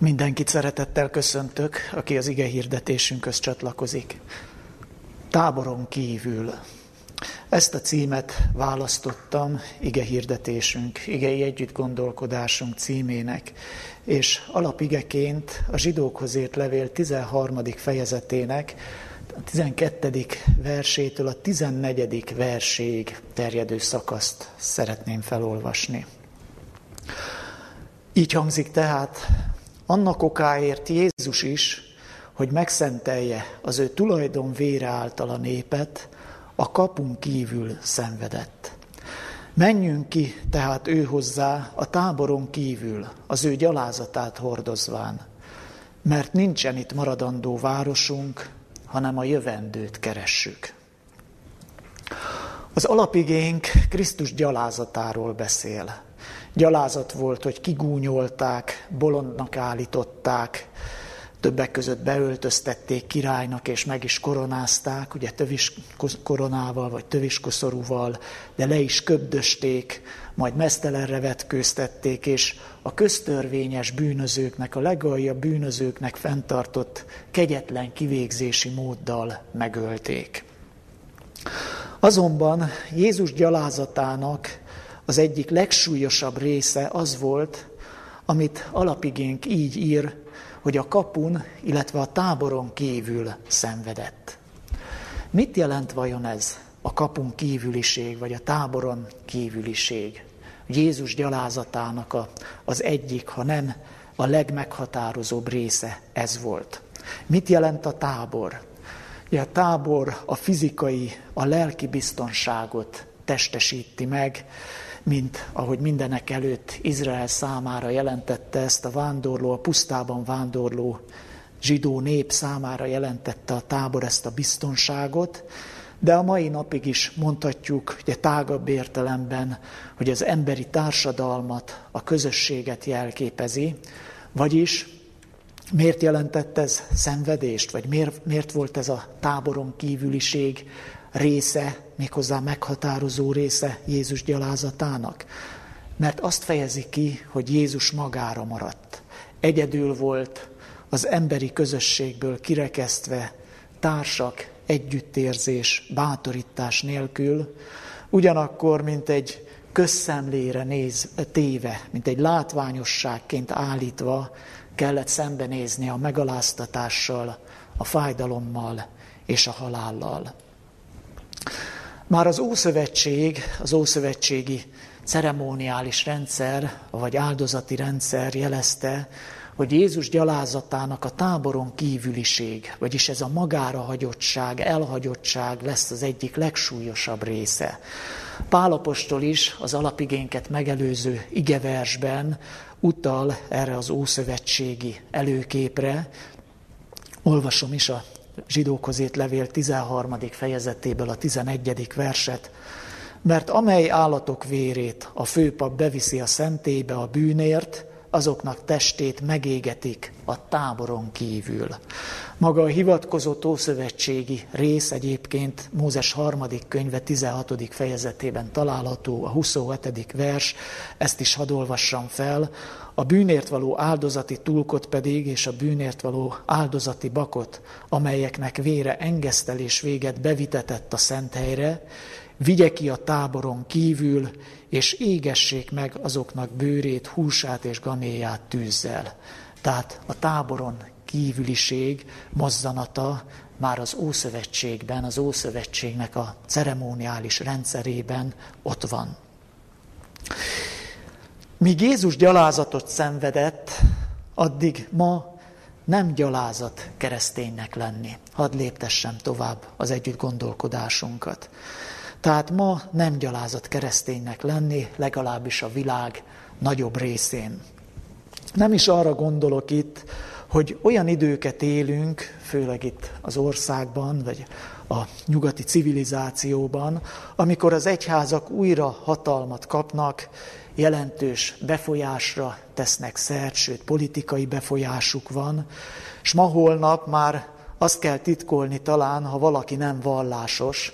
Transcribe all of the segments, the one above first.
Mindenkit szeretettel köszöntök, aki az ige hirdetésünkhöz csatlakozik. Táboron kívül. Ezt a címet választottam ige hirdetésünk, igei együtt gondolkodásunk címének, és alapigeként a zsidókhoz ért levél 13. fejezetének, a 12. versétől a 14. verséig terjedő szakaszt szeretném felolvasni. Így hangzik tehát annak okáért Jézus is, hogy megszentelje az ő tulajdon vére által a népet, a kapun kívül szenvedett. Menjünk ki tehát ő hozzá a táboron kívül, az ő gyalázatát hordozván, mert nincsen itt maradandó városunk, hanem a jövendőt keressük. Az alapigénk Krisztus gyalázatáról beszél. Gyalázat volt, hogy kigúnyolták, bolondnak állították, többek között beöltöztették királynak, és meg is koronázták, ugye tövis koronával, vagy töviskoszorúval, de le is köbdösték, majd mesztelenre vetkőztették, és a köztörvényes bűnözőknek, a legaljabb bűnözőknek fenntartott kegyetlen kivégzési móddal megölték. Azonban Jézus gyalázatának az egyik legsúlyosabb része az volt, amit alapigénk így ír, hogy a kapun, illetve a táboron kívül szenvedett. Mit jelent vajon ez a kapun kívüliség, vagy a táboron kívüliség? Jézus gyalázatának a, az egyik, ha nem a legmeghatározóbb része ez volt. Mit jelent a tábor? Ja, a tábor a fizikai, a lelki biztonságot testesíti meg, mint ahogy mindenek előtt Izrael számára jelentette ezt a vándorló, a pusztában vándorló zsidó nép számára jelentette a tábor ezt a biztonságot, de a mai napig is mondhatjuk, ugye tágabb értelemben, hogy az emberi társadalmat, a közösséget jelképezi, vagyis miért jelentett ez szenvedést, vagy miért, miért volt ez a táboron kívüliség része, méghozzá meghatározó része Jézus gyalázatának. Mert azt fejezi ki, hogy Jézus magára maradt. Egyedül volt, az emberi közösségből kirekesztve, társak, együttérzés, bátorítás nélkül, ugyanakkor, mint egy közszemlére néz, téve, mint egy látványosságként állítva, kellett szembenézni a megaláztatással, a fájdalommal és a halállal. Már az Ószövetség, az Ószövetségi ceremoniális rendszer, vagy áldozati rendszer jelezte, hogy Jézus gyalázatának a táboron kívüliség, vagyis ez a magára hagyottság, elhagyottság lesz az egyik legsúlyosabb része. Pálapostól is az alapigénket megelőző igeversben utal erre az ószövetségi előképre. Olvasom is a zsidókhoz levél 13. fejezetéből a 11. verset, mert amely állatok vérét a főpap beviszi a szentébe a bűnért, azoknak testét megégetik a táboron kívül. Maga a hivatkozott ószövetségi rész egyébként Mózes harmadik könyve 16. fejezetében található, a 27. vers, ezt is hadd olvassam fel, a bűnért való áldozati tulkot pedig, és a bűnért való áldozati bakot, amelyeknek vére engesztelés véget bevitetett a szent helyre, vigye ki a táboron kívül, és égessék meg azoknak bőrét, húsát és gaméját tűzzel. Tehát a táboron kívüliség mozzanata már az Ószövetségben, az Ószövetségnek a ceremoniális rendszerében ott van. Míg Jézus gyalázatot szenvedett, addig ma nem gyalázat kereszténynek lenni. Hadd léptessem tovább az együtt gondolkodásunkat. Tehát ma nem gyalázat kereszténynek lenni, legalábbis a világ nagyobb részén. Nem is arra gondolok itt, hogy olyan időket élünk, főleg itt az országban, vagy a nyugati civilizációban, amikor az egyházak újra hatalmat kapnak, jelentős befolyásra tesznek szert, sőt politikai befolyásuk van, és ma holnap már azt kell titkolni talán, ha valaki nem vallásos,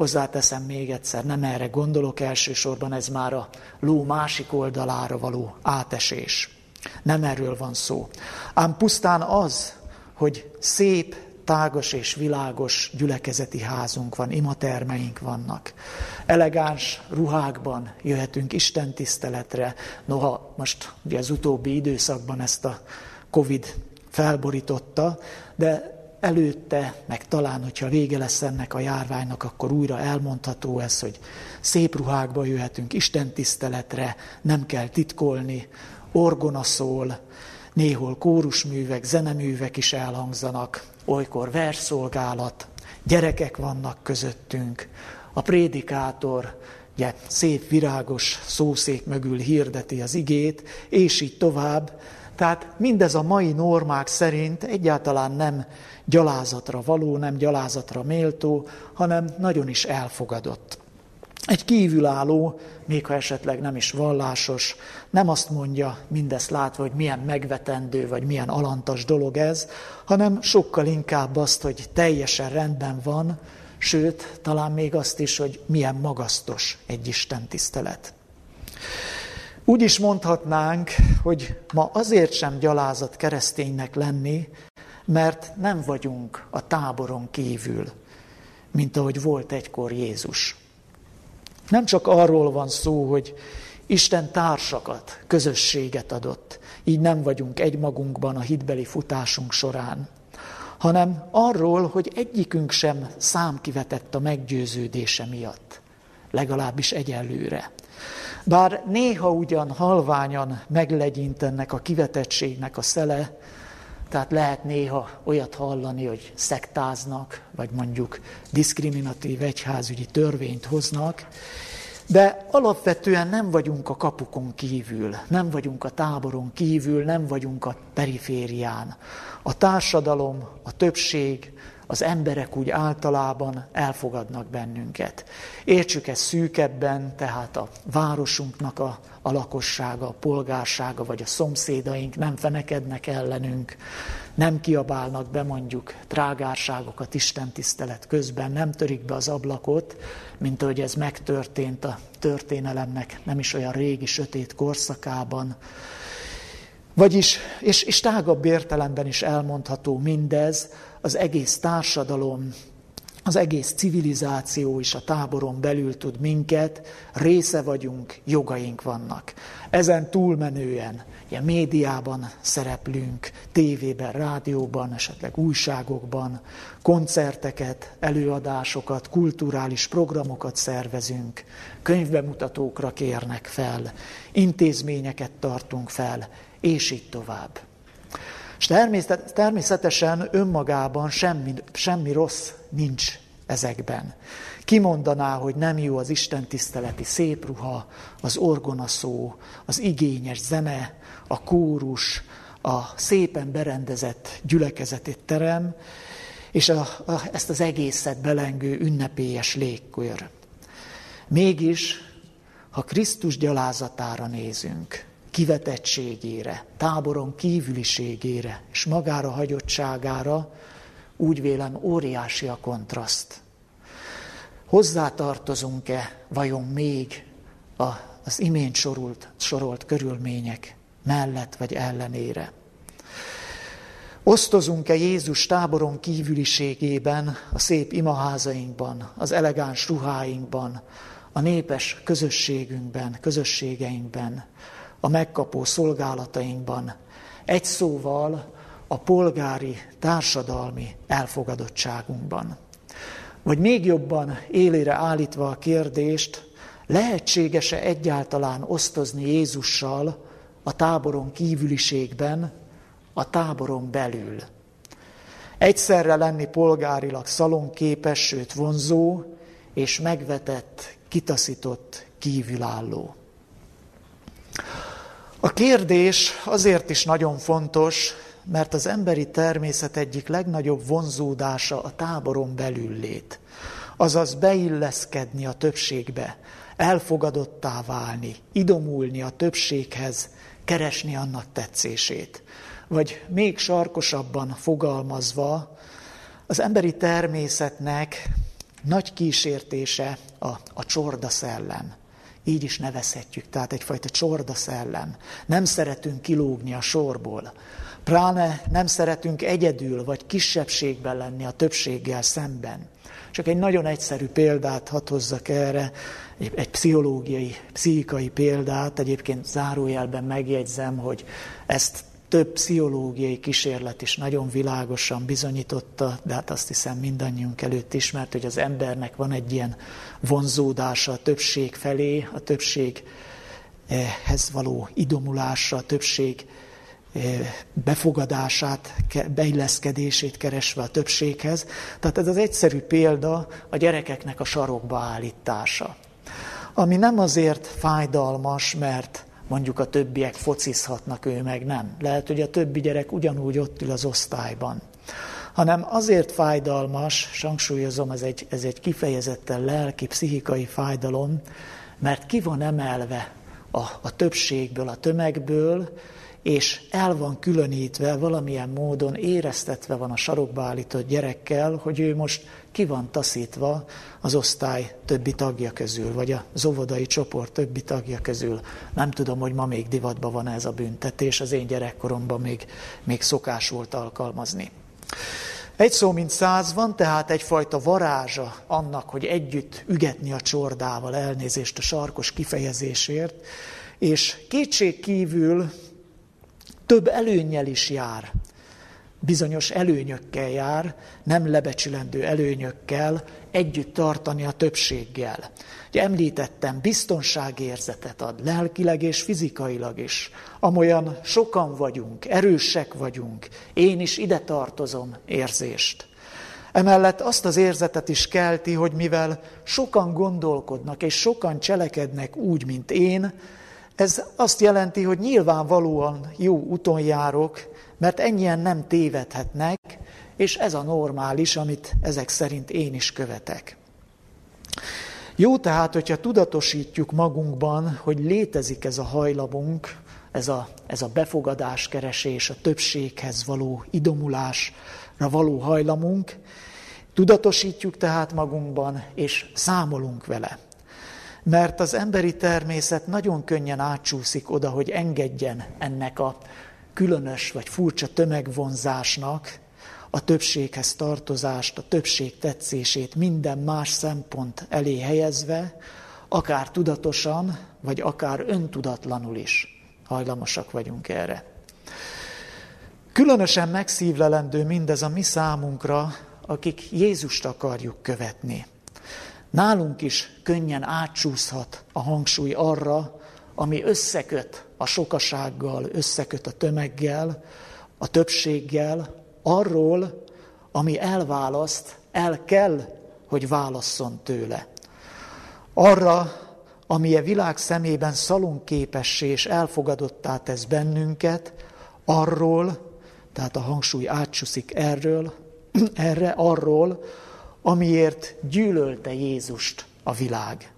Hozzáteszem még egyszer, nem erre gondolok elsősorban, ez már a ló másik oldalára való átesés. Nem erről van szó. Ám pusztán az, hogy szép, tágas és világos gyülekezeti házunk van, imatermeink vannak. Elegáns ruhákban jöhetünk Isten tiszteletre. Noha most ugye az utóbbi időszakban ezt a Covid felborította, de előtte, meg talán, hogyha vége lesz ennek a járványnak, akkor újra elmondható ez, hogy szép ruhákba jöhetünk Isten tiszteletre, nem kell titkolni, orgona szól, néhol kórusművek, zeneművek is elhangzanak, olykor versszolgálat, gyerekek vannak közöttünk, a prédikátor ugye, szép virágos szószék mögül hirdeti az igét, és így tovább. Tehát mindez a mai normák szerint egyáltalán nem gyalázatra való, nem gyalázatra méltó, hanem nagyon is elfogadott. Egy kívülálló, még ha esetleg nem is vallásos, nem azt mondja mindezt látva, hogy milyen megvetendő, vagy milyen alantas dolog ez, hanem sokkal inkább azt, hogy teljesen rendben van, sőt, talán még azt is, hogy milyen magasztos egy Isten tisztelet. Úgy is mondhatnánk, hogy ma azért sem gyalázat kereszténynek lenni, mert nem vagyunk a táboron kívül, mint ahogy volt egykor Jézus. Nem csak arról van szó, hogy Isten társakat, közösséget adott, így nem vagyunk egymagunkban a hitbeli futásunk során, hanem arról, hogy egyikünk sem számkivetett a meggyőződése miatt, legalábbis egyelőre. Bár néha ugyan halványan meglegyint ennek a kivetettségnek a szele, tehát lehet néha olyat hallani, hogy szektáznak, vagy mondjuk diszkriminatív egyházügyi törvényt hoznak, de alapvetően nem vagyunk a kapukon kívül, nem vagyunk a táboron kívül, nem vagyunk a periférián. A társadalom, a többség, az emberek úgy általában elfogadnak bennünket. Értsük ezt szűkebben, tehát a városunknak a, a lakossága, a polgársága vagy a szomszédaink nem fenekednek ellenünk, nem kiabálnak be mondjuk trágárságokat Isten közben, nem törik be az ablakot, mint ahogy ez megtörtént a történelemnek nem is olyan régi, sötét korszakában. Vagyis, és, és tágabb értelemben is elmondható mindez, az egész társadalom, az egész civilizáció is a táboron belül tud minket, része vagyunk, jogaink vannak. Ezen túlmenően, ilyen médiában szereplünk, tévében, rádióban, esetleg újságokban, koncerteket, előadásokat, kulturális programokat szervezünk, könyvbemutatókra kérnek fel, intézményeket tartunk fel, és így tovább. És természetesen önmagában semmi, semmi rossz nincs ezekben. Kimondaná, hogy nem jó az Isten tiszteleti szép ruha, az orgonaszó, az igényes zene, a kórus, a szépen berendezett gyülekezeti terem, és a, a, ezt az egészet belengő ünnepélyes légkör. Mégis, ha Krisztus gyalázatára nézünk, kivetettségére, táboron kívüliségére és magára hagyottságára, úgy vélem óriási a kontraszt. Hozzátartozunk-e vajon még a, az imént sorult, sorolt körülmények mellett vagy ellenére? Osztozunk-e Jézus táboron kívüliségében, a szép imaházainkban, az elegáns ruháinkban, a népes közösségünkben, közösségeinkben, a megkapó szolgálatainkban. Egy szóval a polgári, társadalmi elfogadottságunkban. Vagy még jobban élére állítva a kérdést, lehetséges-e egyáltalán osztozni Jézussal a táboron kívüliségben, a táboron belül? Egyszerre lenni polgárilag szalonképes, sőt vonzó, és megvetett, kitaszított, kívülálló. A kérdés azért is nagyon fontos, mert az emberi természet egyik legnagyobb vonzódása a táboron belül lét. Azaz beilleszkedni a többségbe, elfogadottá válni, idomulni a többséghez, keresni annak tetszését. Vagy még sarkosabban fogalmazva, az emberi természetnek nagy kísértése a, a csorda szellem. Így is nevezhetjük, tehát egyfajta csorda szellem. Nem szeretünk kilógni a sorból. Pláne nem szeretünk egyedül vagy kisebbségben lenni a többséggel szemben. Csak egy nagyon egyszerű példát hadd hozzak erre, egy, egy pszichológiai, pszichikai példát, egyébként zárójelben megjegyzem, hogy ezt több pszichológiai kísérlet is nagyon világosan bizonyította, de hát azt hiszem mindannyiunk előtt ismert, hogy az embernek van egy ilyen vonzódása a többség felé, a többséghez való idomulása, a többség eh, befogadását, beilleszkedését keresve a többséghez. Tehát ez az egyszerű példa a gyerekeknek a sarokba állítása. Ami nem azért fájdalmas, mert mondjuk a többiek focizhatnak, ő meg nem. Lehet, hogy a többi gyerek ugyanúgy ott ül az osztályban. Hanem azért fájdalmas, sangsúlyozom, ez egy, ez egy kifejezetten lelki, pszichikai fájdalom, mert ki van emelve a, a többségből, a tömegből, és el van különítve, valamilyen módon éreztetve van a sarokba állított gyerekkel, hogy ő most ki van taszítva az osztály többi tagja közül, vagy a óvodai csoport többi tagja közül. Nem tudom, hogy ma még divatban van ez a büntetés, az én gyerekkoromban még, még szokás volt alkalmazni. Egy szó, mint száz van, tehát egyfajta varázsa annak, hogy együtt ügetni a csordával, elnézést a sarkos kifejezésért, és kétség kívül több előnnyel is jár bizonyos előnyökkel jár, nem lebecsülendő előnyökkel, együtt tartani a többséggel. Ugye említettem, biztonságérzetet ad, lelkileg és fizikailag is. Amolyan sokan vagyunk, erősek vagyunk, én is ide tartozom érzést. Emellett azt az érzetet is kelti, hogy mivel sokan gondolkodnak és sokan cselekednek úgy, mint én, ez azt jelenti, hogy nyilvánvalóan jó úton járok, mert ennyien nem tévedhetnek, és ez a normális, amit ezek szerint én is követek. Jó tehát, hogyha tudatosítjuk magunkban, hogy létezik ez a hajlamunk, ez a, ez a befogadáskeresés, a többséghez való idomulásra való hajlamunk, tudatosítjuk tehát magunkban, és számolunk vele. Mert az emberi természet nagyon könnyen átsúszik oda, hogy engedjen ennek a különös vagy furcsa tömegvonzásnak a többséghez tartozást, a többség tetszését minden más szempont elé helyezve, akár tudatosan, vagy akár öntudatlanul is hajlamosak vagyunk erre. Különösen megszívlelendő mindez a mi számunkra, akik Jézust akarjuk követni. Nálunk is könnyen átsúszhat a hangsúly arra, ami összeköt a sokasággal, összeköt a tömeggel, a többséggel, arról, ami elválaszt, el kell, hogy válasszon tőle. Arra, ami a világ szemében szalonképessé és elfogadottá tesz bennünket, arról, tehát a hangsúly átcsúszik erről, erre, arról, amiért gyűlölte Jézust a világ.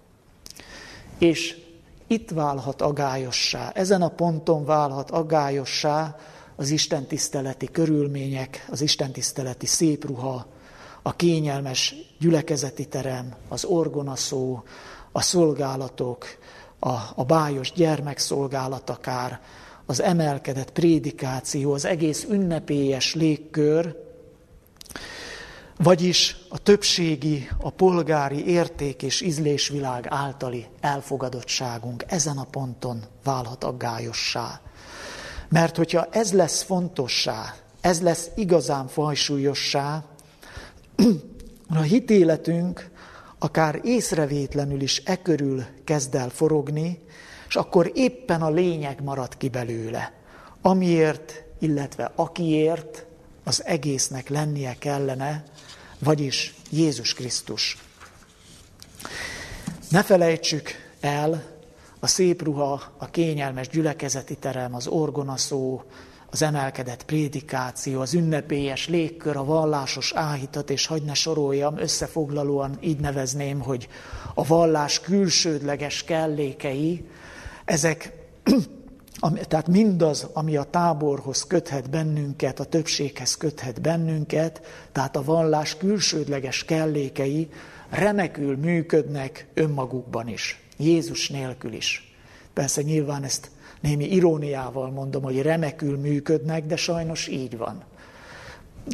És itt válhat agályossá, ezen a ponton válhat agályossá az istentiszteleti körülmények, az istentiszteleti szép ruha, a kényelmes gyülekezeti terem, az orgonaszó, a szolgálatok, a, a bájos gyermekszolgálat akár, az emelkedett prédikáció, az egész ünnepélyes légkör, vagyis a többségi, a polgári érték és ízlésvilág általi elfogadottságunk ezen a ponton válhat aggályossá. Mert hogyha ez lesz fontossá, ez lesz igazán fajsúlyossá, a hitéletünk akár észrevétlenül is e körül kezd el forogni, és akkor éppen a lényeg marad ki belőle, amiért, illetve akiért az egésznek lennie kellene, vagyis Jézus Krisztus. Ne felejtsük el a szép ruha, a kényelmes gyülekezeti terem, az orgonaszó, az emelkedett prédikáció, az ünnepélyes légkör, a vallásos áhítat, és hagy ne soroljam, összefoglalóan így nevezném, hogy a vallás külsődleges kellékei, ezek tehát mindaz, ami a táborhoz köthet bennünket, a többséghez köthet bennünket, tehát a vallás külsődleges kellékei remekül működnek önmagukban is. Jézus nélkül is. Persze nyilván ezt némi iróniával mondom, hogy remekül működnek, de sajnos így van.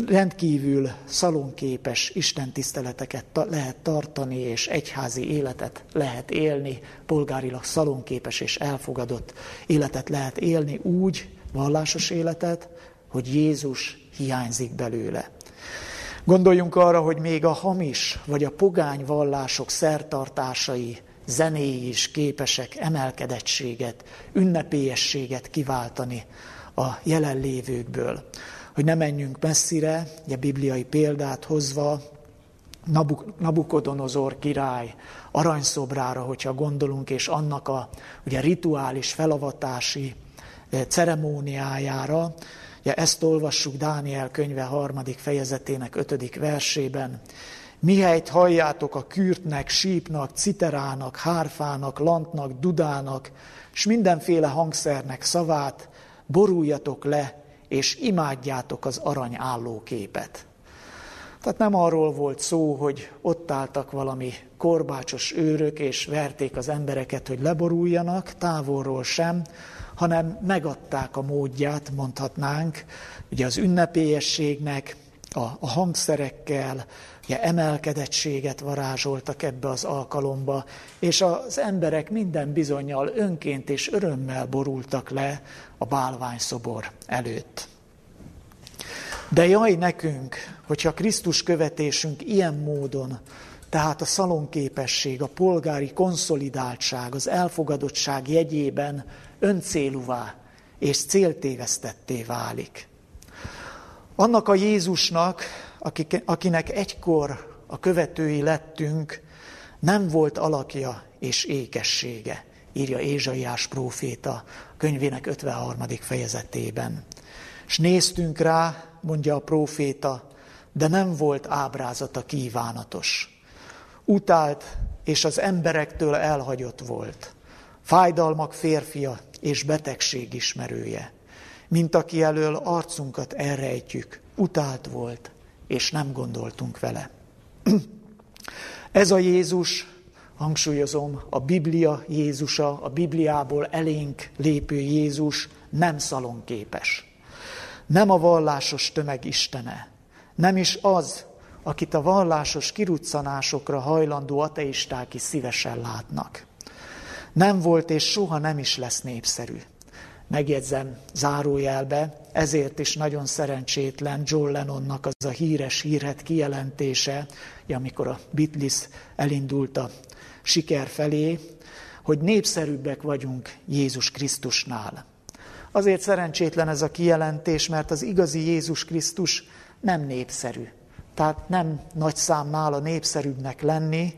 Rendkívül szalonképes istentiszteleteket lehet tartani, és egyházi életet lehet élni, polgárilag szalonképes és elfogadott életet lehet élni úgy, vallásos életet, hogy Jézus hiányzik belőle. Gondoljunk arra, hogy még a hamis vagy a pogány vallások szertartásai, zenéi is képesek emelkedettséget, ünnepélyességet kiváltani a jelenlévőkből. Hogy ne menjünk messzire, ugye bibliai példát hozva, Nabukodonozor király aranyszobrára, hogyha gondolunk, és annak a ugye, rituális felavatási eh, ceremóniájára, Ja, ezt olvassuk Dániel könyve harmadik fejezetének ötödik versében. Mihelyt halljátok a kürtnek, sípnak, citerának, hárfának, lantnak, dudának, és mindenféle hangszernek szavát, boruljatok le, és imádjátok az arany állóképet. Tehát nem arról volt szó, hogy ott álltak valami korbácsos őrök, és verték az embereket, hogy leboruljanak, távolról sem, hanem megadták a módját, mondhatnánk, ugye az ünnepélyességnek, a, a hangszerekkel, ugye emelkedettséget varázsoltak ebbe az alkalomba, és az emberek minden bizonyal önként és örömmel borultak le a bálványszobor előtt. De jaj nekünk, hogyha Krisztus követésünk ilyen módon, tehát a szalonképesség, a polgári konszolidáltság, az elfogadottság jegyében öncélúvá és céltévesztetté válik. Annak a Jézusnak, akinek egykor a követői lettünk, nem volt alakja és ékessége, írja Ézsaiás próféta könyvének 53. fejezetében. És néztünk rá, mondja a próféta, de nem volt ábrázata kívánatos. Utált, és az emberektől elhagyott volt. Fájdalmak férfia, és betegség ismerője, mint aki elől arcunkat elrejtjük, utált volt, és nem gondoltunk vele. Ez a Jézus, hangsúlyozom, a Biblia Jézusa, a Bibliából elénk lépő Jézus nem szalonképes. Nem a vallásos tömeg istene, nem is az, akit a vallásos kiruccanásokra hajlandó ateisták is szívesen látnak. Nem volt és soha nem is lesz népszerű. Megjegyzem zárójelbe, ezért is nagyon szerencsétlen John Lennonnak az a híres hírhet kijelentése, amikor a Beatles elindult a siker felé, hogy népszerűbbek vagyunk Jézus Krisztusnál. Azért szerencsétlen ez a kijelentés, mert az igazi Jézus Krisztus nem népszerű. Tehát nem nagy szám nála népszerűbbnek lenni,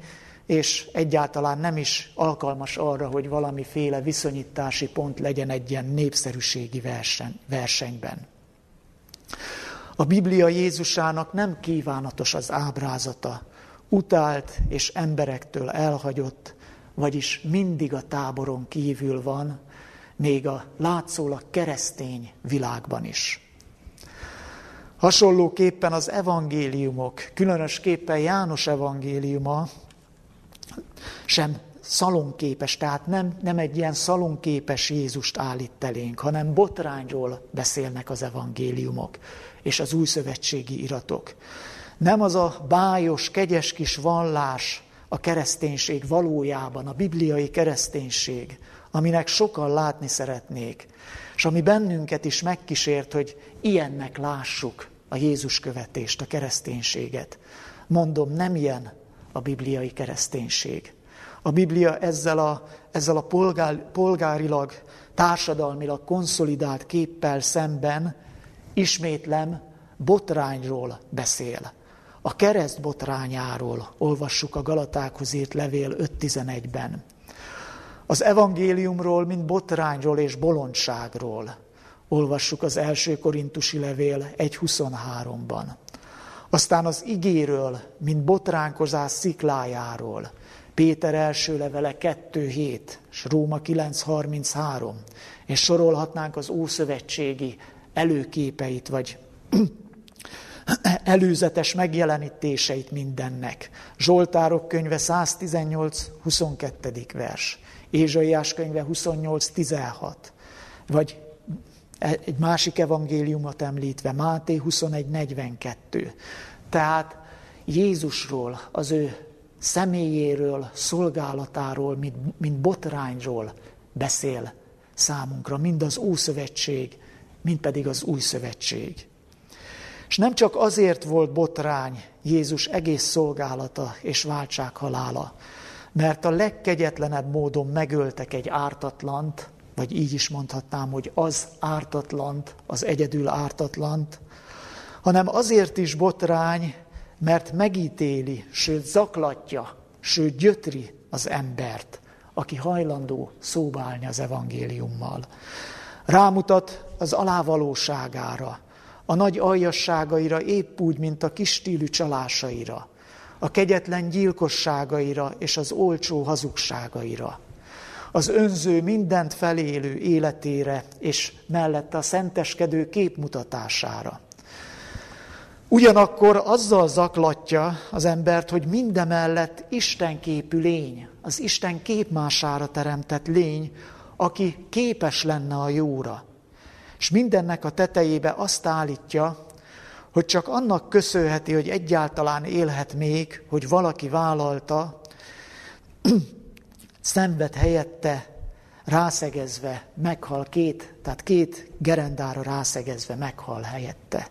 és egyáltalán nem is alkalmas arra, hogy valamiféle viszonyítási pont legyen egy ilyen népszerűségi versen, versenyben. A Biblia Jézusának nem kívánatos az ábrázata, utált és emberektől elhagyott, vagyis mindig a táboron kívül van, még a látszólag keresztény világban is. Hasonlóképpen az evangéliumok, különösképpen János evangéliuma sem szalonképes, tehát nem, nem egy ilyen szalonképes Jézust állít elénk, hanem botrányról beszélnek az evangéliumok és az új szövetségi iratok. Nem az a bájos, kegyes kis vallás a kereszténység valójában, a bibliai kereszténység, aminek sokan látni szeretnék, és ami bennünket is megkísért, hogy ilyennek lássuk a Jézus követést, a kereszténységet. Mondom, nem ilyen a bibliai kereszténység. A Biblia ezzel a, ezzel a polgár, polgárilag, társadalmilag konszolidált képpel szemben, ismétlem, botrányról beszél. A kereszt botrányáról olvassuk a Galatákhoz írt levél 5.11-ben. Az evangéliumról, mint botrányról és bolondságról olvassuk az első korintusi levél 1.23-ban. Aztán az igéről, mint botránkozás sziklájáról, Péter első levele 2.7, és Róma 9.33, és sorolhatnánk az Ószövetségi előképeit, vagy előzetes megjelenítéseit mindennek. Zsoltárok könyve 118-22. vers, Ézsaiás könyve 28-16, vagy egy másik evangéliumot említve, Máté 21-42. Tehát Jézusról, az ő személyéről, szolgálatáról, mint, mint botrányról beszél számunkra, mind az Ószövetség, mind pedig az Új Szövetség. És nem csak azért volt botrány Jézus egész szolgálata és váltság halála, mert a legkegyetlenebb módon megöltek egy ártatlant, vagy így is mondhatnám, hogy az ártatlant, az egyedül ártatlant, hanem azért is botrány, mert megítéli, sőt zaklatja, sőt gyötri az embert, aki hajlandó szóbálni az evangéliummal. Rámutat az alávalóságára, a nagy aljasságaira épp úgy, mint a kis stílű csalásaira, a kegyetlen gyilkosságaira és az olcsó hazugságaira, az önző mindent felélő életére és mellette a szenteskedő képmutatására. Ugyanakkor azzal zaklatja az embert, hogy mindemellett Isten képű lény, az Isten képmására teremtett lény, aki képes lenne a jóra. És mindennek a tetejébe azt állítja, hogy csak annak köszönheti, hogy egyáltalán élhet még, hogy valaki vállalta, szenved helyette, rászegezve meghal két, tehát két gerendára rászegezve meghal helyette.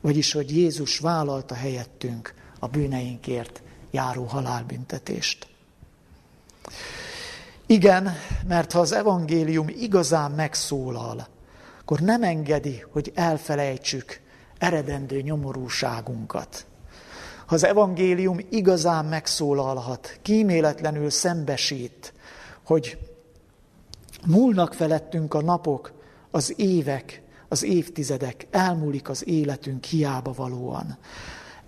Vagyis, hogy Jézus vállalta helyettünk a bűneinkért járó halálbüntetést. Igen, mert ha az evangélium igazán megszólal, akkor nem engedi, hogy elfelejtsük eredendő nyomorúságunkat. Ha az evangélium igazán megszólalhat, kíméletlenül szembesít, hogy múlnak felettünk a napok, az évek, az évtizedek, elmúlik az életünk hiába valóan.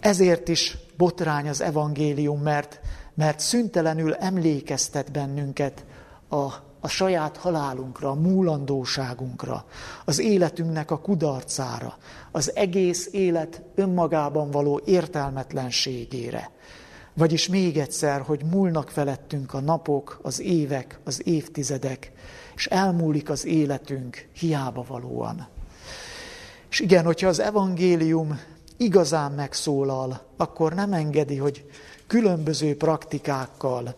Ezért is botrány az evangélium, mert, mert szüntelenül emlékeztet bennünket a a saját halálunkra, a múlandóságunkra, az életünknek a kudarcára, az egész élet önmagában való értelmetlenségére. Vagyis még egyszer, hogy múlnak felettünk a napok, az évek, az évtizedek, és elmúlik az életünk hiába valóan. És igen, hogyha az evangélium igazán megszólal, akkor nem engedi, hogy különböző praktikákkal,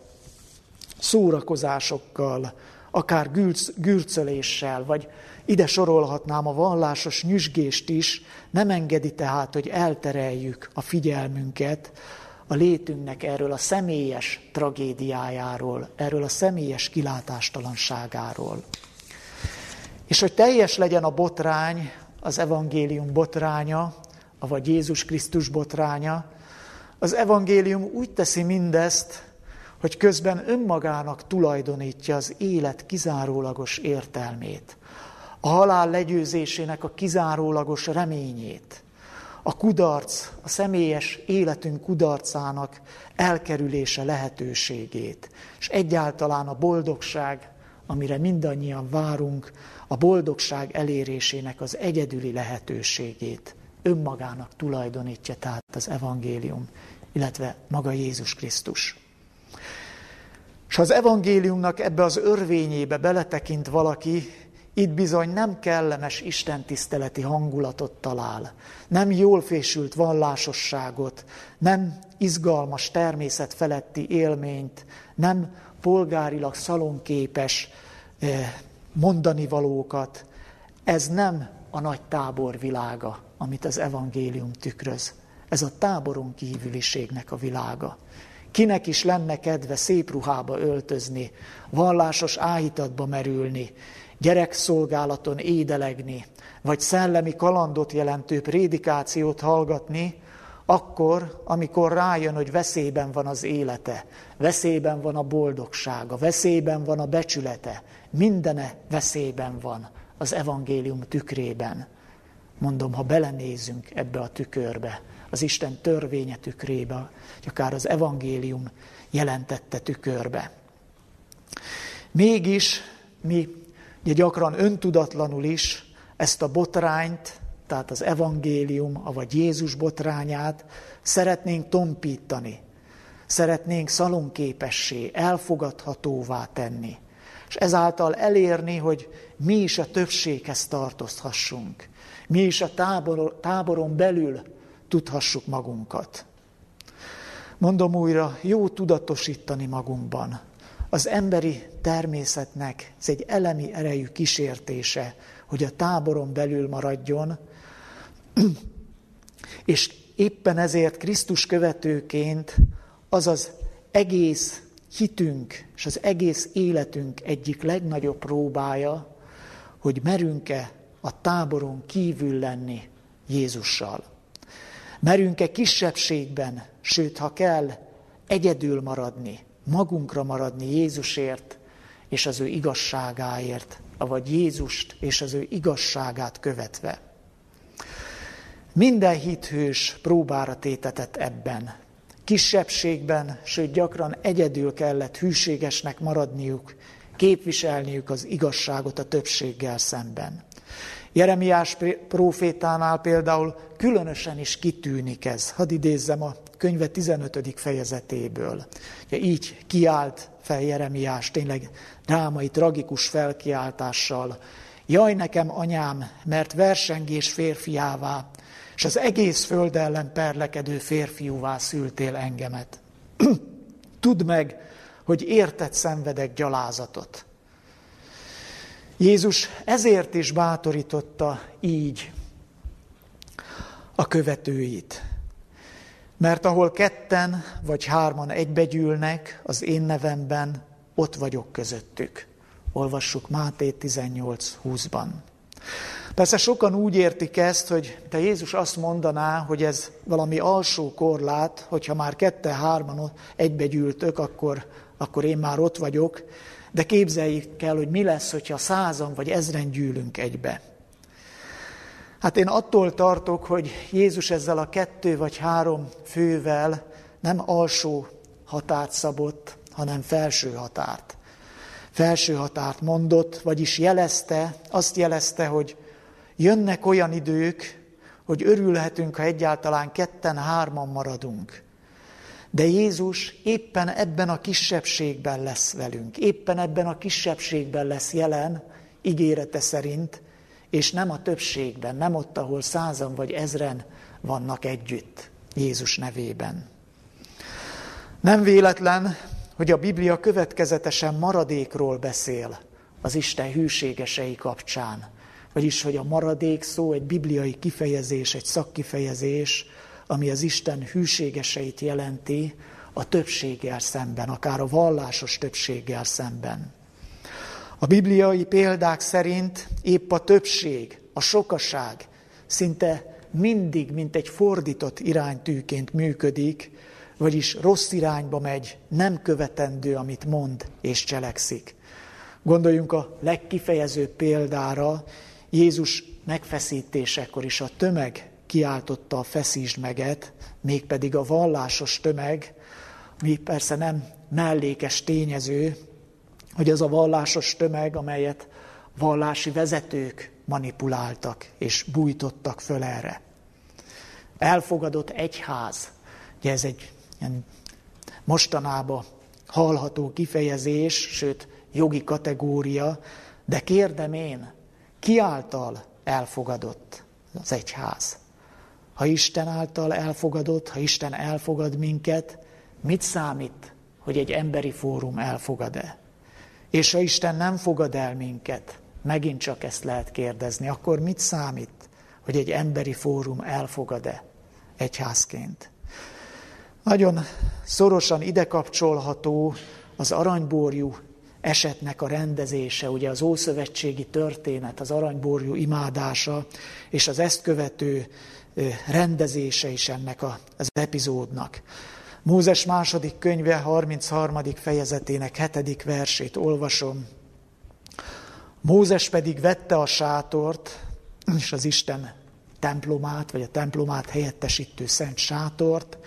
szórakozásokkal, akár gürc, gürcöléssel, vagy ide sorolhatnám a vallásos nyüzsgést is, nem engedi tehát, hogy eltereljük a figyelmünket a létünknek erről a személyes tragédiájáról, erről a személyes kilátástalanságáról. És hogy teljes legyen a botrány, az evangélium botránya, vagy Jézus Krisztus botránya, az evangélium úgy teszi mindezt, hogy közben önmagának tulajdonítja az élet kizárólagos értelmét, a halál legyőzésének a kizárólagos reményét, a kudarc, a személyes életünk kudarcának elkerülése lehetőségét, és egyáltalán a boldogság, amire mindannyian várunk, a boldogság elérésének az egyedüli lehetőségét önmagának tulajdonítja tehát az evangélium, illetve maga Jézus Krisztus. És ha az evangéliumnak ebbe az örvényébe beletekint valaki, itt bizony nem kellemes istentiszteleti hangulatot talál, nem jól fésült vallásosságot, nem izgalmas természet feletti élményt, nem polgárilag szalonképes eh, mondani valókat. Ez nem a nagy tábor világa, amit az evangélium tükröz. Ez a táboron kívüliségnek a világa. Kinek is lenne kedve szép ruhába öltözni, vallásos áhítatba merülni, gyerekszolgálaton édelegni, vagy szellemi kalandot jelentő prédikációt hallgatni, akkor, amikor rájön, hogy veszélyben van az élete, veszélyben van a boldogsága, veszélyben van a becsülete, mindene veszélyben van az evangélium tükrében. Mondom, ha belenézünk ebbe a tükörbe, az Isten törvénye tükrébe, vagy akár az evangélium jelentette tükörbe. Mégis mi ugye gyakran öntudatlanul is ezt a botrányt tehát az evangélium, avagy Jézus botrányát szeretnénk tompítani, szeretnénk szalonképessé, elfogadhatóvá tenni, és ezáltal elérni, hogy mi is a többséghez tartozhassunk, mi is a tábor, táboron belül tudhassuk magunkat. Mondom újra, jó tudatosítani magunkban. Az emberi természetnek ez egy elemi erejű kísértése, hogy a táboron belül maradjon, és éppen ezért Krisztus követőként az az egész hitünk és az egész életünk egyik legnagyobb próbája, hogy merünk-e a táboron kívül lenni Jézussal. Merünk-e kisebbségben, sőt, ha kell, egyedül maradni, magunkra maradni Jézusért és az ő igazságáért, avagy Jézust és az ő igazságát követve. Minden hithős próbára tétetett ebben. Kisebbségben, sőt gyakran egyedül kellett hűségesnek maradniuk, képviselniük az igazságot a többséggel szemben. Jeremiás profétánál például különösen is kitűnik ez. Hadd idézzem a könyve 15. fejezetéből. Ugye így kiált fel Jeremiás, tényleg drámai, tragikus felkiáltással. Jaj nekem, anyám, mert versengés férfiává, és az egész föld ellen perlekedő férfiúvá szültél engemet. Tudd meg, hogy érted szenvedek gyalázatot. Jézus ezért is bátorította így a követőit. Mert ahol ketten vagy hárman egybegyűlnek az én nevemben, ott vagyok közöttük. Olvassuk Máté 18.20-ban. Persze sokan úgy értik ezt, hogy te Jézus azt mondaná, hogy ez valami alsó korlát, hogyha már kette-hárman egybegyűltök, akkor, akkor én már ott vagyok, de képzeljük el, hogy mi lesz, hogyha százan vagy ezren gyűlünk egybe. Hát én attól tartok, hogy Jézus ezzel a kettő vagy három fővel nem alsó határt szabott, hanem felső határt. Felső határt mondott, vagyis jelezte, azt jelezte, hogy jönnek olyan idők, hogy örülhetünk, ha egyáltalán ketten-hárman maradunk. De Jézus éppen ebben a kisebbségben lesz velünk, éppen ebben a kisebbségben lesz jelen, ígérete szerint, és nem a többségben, nem ott, ahol százan vagy ezren vannak együtt Jézus nevében. Nem véletlen, hogy a Biblia következetesen maradékról beszél az Isten hűségesei kapcsán. Vagyis, hogy a maradék szó egy bibliai kifejezés, egy szakkifejezés, ami az Isten hűségeseit jelenti a többséggel szemben, akár a vallásos többséggel szemben. A bibliai példák szerint épp a többség, a sokaság szinte mindig, mint egy fordított iránytűként működik, vagyis rossz irányba megy, nem követendő, amit mond és cselekszik. Gondoljunk a legkifejezőbb példára, Jézus megfeszítésekor is a tömeg kiáltotta a feszítsd meget, mégpedig a vallásos tömeg, mi persze nem mellékes tényező, hogy az a vallásos tömeg, amelyet vallási vezetők manipuláltak és bújtottak föl erre. Elfogadott egyház, ugye ez egy ilyen mostanában hallható kifejezés, sőt jogi kategória, de kérdem én, ki által elfogadott az egyház? Ha Isten által elfogadott, ha Isten elfogad minket, mit számít, hogy egy emberi fórum elfogad-e? És ha Isten nem fogad el minket, megint csak ezt lehet kérdezni, akkor mit számít, hogy egy emberi fórum elfogad-e egyházként? Nagyon szorosan ide kapcsolható az aranyborjú esetnek a rendezése, ugye az ószövetségi történet, az aranyborjú imádása, és az ezt követő rendezése is ennek az epizódnak. Mózes második könyve 33. fejezetének hetedik versét olvasom. Mózes pedig vette a sátort, és az Isten templomát, vagy a templomát helyettesítő szent sátort,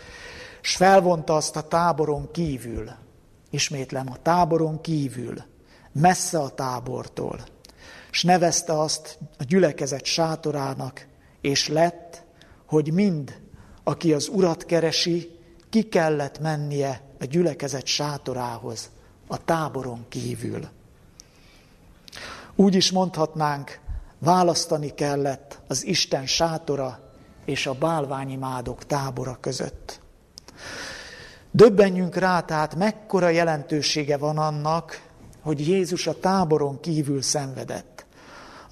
és felvonta azt a táboron kívül, ismétlem, a táboron kívül, messze a tábortól, és nevezte azt a gyülekezet sátorának, és lett, hogy mind, aki az urat keresi, ki kellett mennie a gyülekezet sátorához, a táboron kívül. Úgy is mondhatnánk, választani kellett az Isten sátora és a bálványimádok tábora között. Döbbenjünk rá, tehát mekkora jelentősége van annak, hogy Jézus a táboron kívül szenvedett.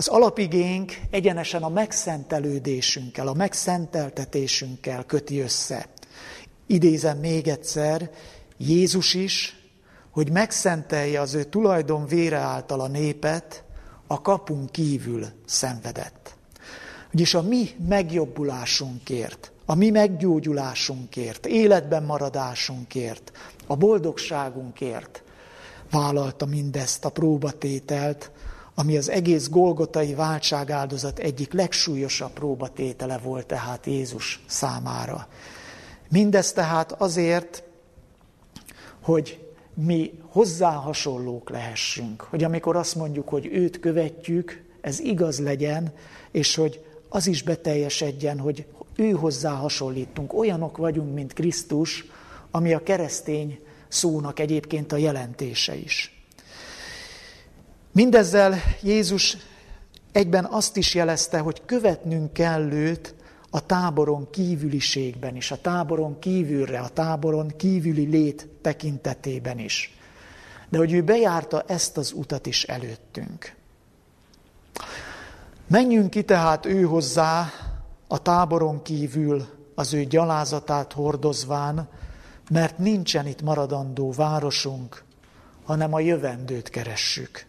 Az alapigénk egyenesen a megszentelődésünkkel, a megszenteltetésünkkel köti össze. Idézem még egyszer, Jézus is, hogy megszentelje az ő tulajdon vére által a népet, a kapun kívül szenvedett. Ugyis a mi megjobbulásunkért, a mi meggyógyulásunkért, életben maradásunkért, a boldogságunkért vállalta mindezt a próbatételt, ami az egész Golgotai váltságáldozat egyik legsúlyosabb próbatétele volt tehát Jézus számára. Mindez tehát azért, hogy mi hozzá hasonlók lehessünk, hogy amikor azt mondjuk, hogy őt követjük, ez igaz legyen, és hogy az is beteljesedjen, hogy ő hozzá hasonlítunk, olyanok vagyunk, mint Krisztus, ami a keresztény szónak egyébként a jelentése is. Mindezzel Jézus egyben azt is jelezte, hogy követnünk kell őt a táboron kívüliségben is, a táboron kívülre, a táboron kívüli lét tekintetében is. De hogy ő bejárta ezt az utat is előttünk. Menjünk ki tehát ő hozzá a táboron kívül az ő gyalázatát hordozván, mert nincsen itt maradandó városunk, hanem a jövendőt keressük.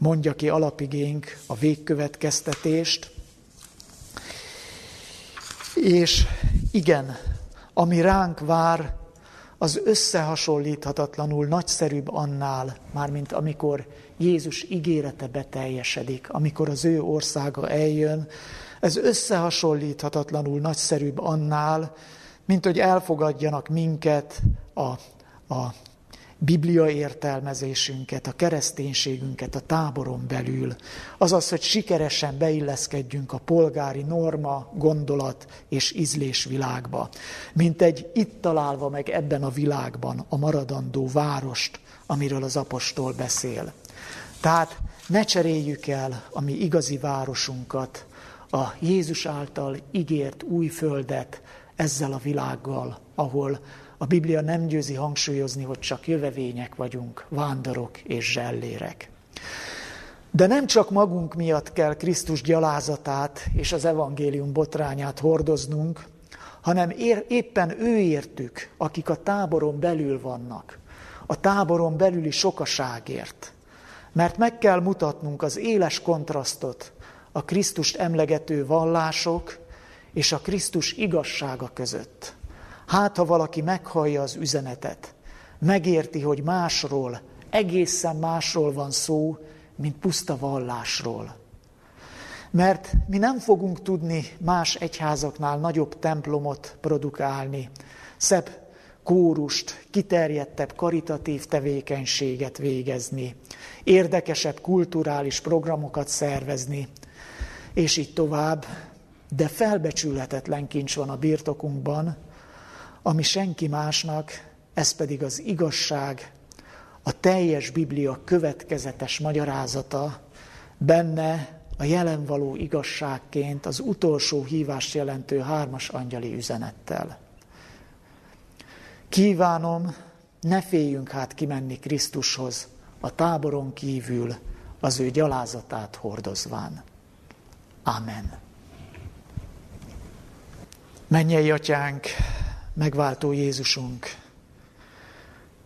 Mondja ki alapigénk a végkövetkeztetést, és igen, ami ránk vár, az összehasonlíthatatlanul nagyszerűbb annál, mármint amikor Jézus ígérete beteljesedik, amikor az ő országa eljön, ez összehasonlíthatatlanul nagyszerűbb annál, mint hogy elfogadjanak minket a, a Biblia értelmezésünket, a kereszténységünket a táboron belül. Azaz, hogy sikeresen beilleszkedjünk a polgári norma, gondolat és ízlés világba. Mint egy itt találva meg ebben a világban a maradandó várost, amiről az apostol beszél. Tehát ne cseréljük el a mi igazi városunkat, a Jézus által ígért új földet ezzel a világgal, ahol a Biblia nem győzi hangsúlyozni, hogy csak jövevények vagyunk, vándorok és zsellérek. De nem csak magunk miatt kell Krisztus gyalázatát és az evangélium botrányát hordoznunk, hanem ér, éppen ő értük, akik a táboron belül vannak, a táboron belüli sokaságért. Mert meg kell mutatnunk az éles kontrasztot a Krisztust emlegető vallások és a Krisztus igazsága között. Hát, ha valaki meghallja az üzenetet, megérti, hogy másról, egészen másról van szó, mint puszta vallásról. Mert mi nem fogunk tudni más egyházaknál nagyobb templomot produkálni, szebb kórust, kiterjedtebb karitatív tevékenységet végezni, érdekesebb kulturális programokat szervezni, és így tovább, de felbecsülhetetlen kincs van a birtokunkban, ami senki másnak, ez pedig az igazság, a teljes Biblia következetes magyarázata, benne a jelen való igazságként az utolsó hívást jelentő hármas angyali üzenettel. Kívánom, ne féljünk hát kimenni Krisztushoz, a táboron kívül az ő gyalázatát hordozván. Amen. Mennyei atyánk, megváltó Jézusunk,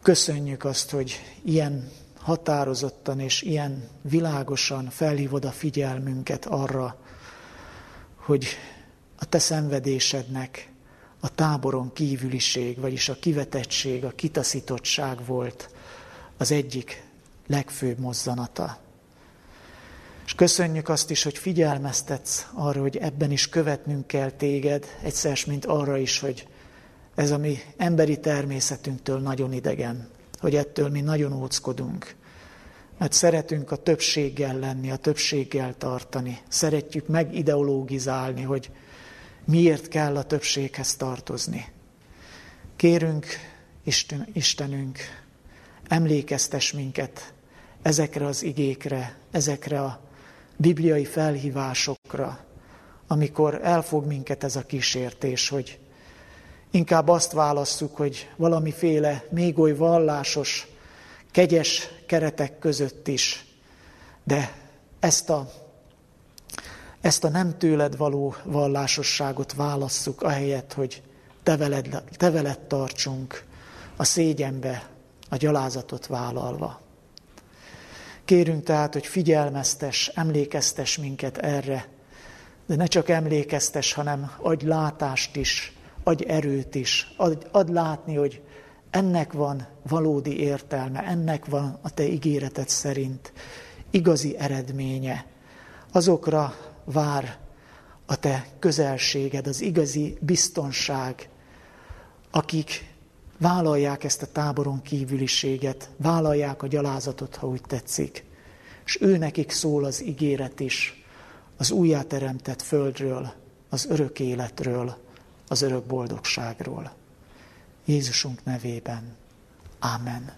köszönjük azt, hogy ilyen határozottan és ilyen világosan felhívod a figyelmünket arra, hogy a te szenvedésednek a táboron kívüliség, vagyis a kivetettség, a kitaszítottság volt az egyik legfőbb mozzanata. És köszönjük azt is, hogy figyelmeztetsz arra, hogy ebben is követnünk kell téged, egyszer, mint arra is, hogy ez a mi emberi természetünktől nagyon idegen, hogy ettől mi nagyon óckodunk. Mert szeretünk a többséggel lenni, a többséggel tartani. Szeretjük megideológizálni, hogy miért kell a többséghez tartozni. Kérünk, Isten, Istenünk, emlékeztes minket ezekre az igékre, ezekre a bibliai felhívásokra, amikor elfog minket ez a kísértés, hogy inkább azt válasszuk, hogy valamiféle még oly vallásos, kegyes keretek között is, de ezt a, ezt a nem tőled való vallásosságot válasszuk, ahelyett, hogy te veled, tartsunk a szégyenbe, a gyalázatot vállalva. Kérünk tehát, hogy figyelmeztes, emlékeztes minket erre, de ne csak emlékeztes, hanem adj látást is, adj erőt is, adj, adj látni, hogy ennek van valódi értelme, ennek van a te ígéreted szerint igazi eredménye. Azokra vár a te közelséged, az igazi biztonság, akik vállalják ezt a táboron kívüliséget, vállalják a gyalázatot, ha úgy tetszik. És ő nekik szól az ígéret is, az újjáteremtett földről, az örök életről, az örök boldogságról. Jézusunk nevében. Amen.